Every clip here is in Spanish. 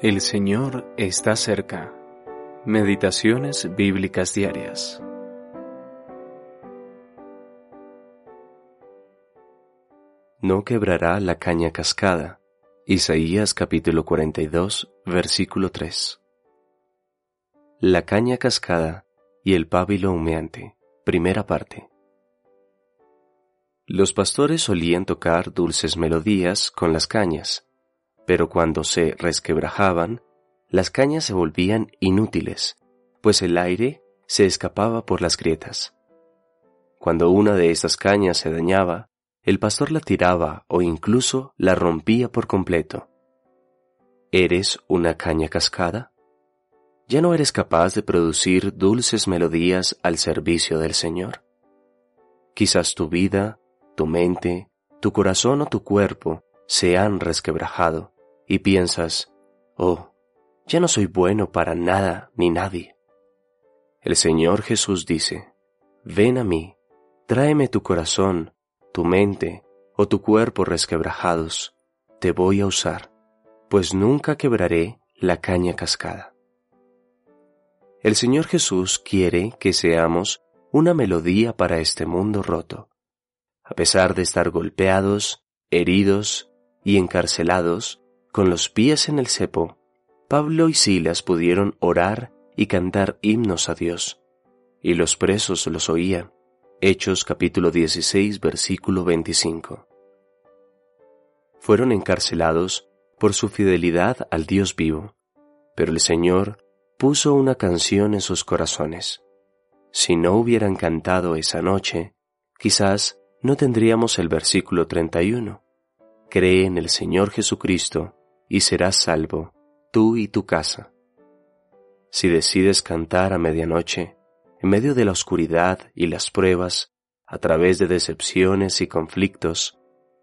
El Señor está cerca. Meditaciones bíblicas diarias. No quebrará la caña cascada. Isaías capítulo 42, versículo 3. La caña cascada y el pábilo humeante. Primera parte. Los pastores solían tocar dulces melodías con las cañas pero cuando se resquebrajaban, las cañas se volvían inútiles, pues el aire se escapaba por las grietas. Cuando una de estas cañas se dañaba, el pastor la tiraba o incluso la rompía por completo. ¿Eres una caña cascada? ¿Ya no eres capaz de producir dulces melodías al servicio del Señor? Quizás tu vida, tu mente, tu corazón o tu cuerpo se han resquebrajado y piensas, oh, ya no soy bueno para nada ni nadie. El Señor Jesús dice, ven a mí, tráeme tu corazón, tu mente o tu cuerpo resquebrajados, te voy a usar, pues nunca quebraré la caña cascada. El Señor Jesús quiere que seamos una melodía para este mundo roto. A pesar de estar golpeados, heridos y encarcelados, con los pies en el cepo, Pablo y Silas pudieron orar y cantar himnos a Dios, y los presos los oían. Hechos capítulo 16 versículo 25. Fueron encarcelados por su fidelidad al Dios vivo, pero el Señor puso una canción en sus corazones. Si no hubieran cantado esa noche, quizás no tendríamos el versículo 31. Cree en el Señor Jesucristo y serás salvo, tú y tu casa. Si decides cantar a medianoche, en medio de la oscuridad y las pruebas, a través de decepciones y conflictos,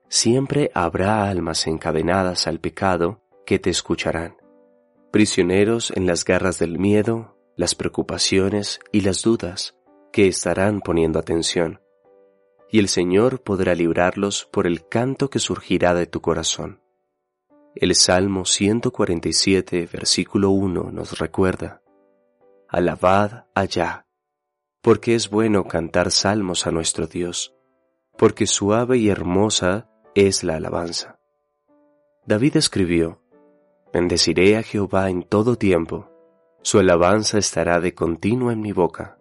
siempre habrá almas encadenadas al pecado que te escucharán, prisioneros en las garras del miedo, las preocupaciones y las dudas que estarán poniendo atención, y el Señor podrá librarlos por el canto que surgirá de tu corazón. El Salmo 147, versículo 1 nos recuerda, Alabad allá, porque es bueno cantar salmos a nuestro Dios, porque suave y hermosa es la alabanza. David escribió, Bendeciré a Jehová en todo tiempo, su alabanza estará de continuo en mi boca.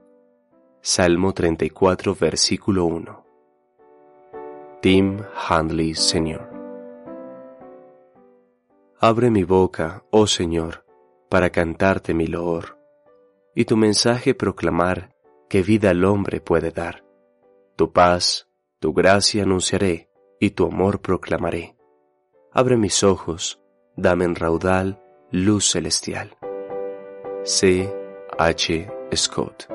Salmo 34, versículo 1. Tim Handley, Señor. Abre mi boca, oh Señor, para cantarte mi loor, y tu mensaje proclamar que vida al hombre puede dar. Tu paz, tu gracia anunciaré, y tu amor proclamaré. Abre mis ojos, dame en raudal luz celestial. C. H. Scott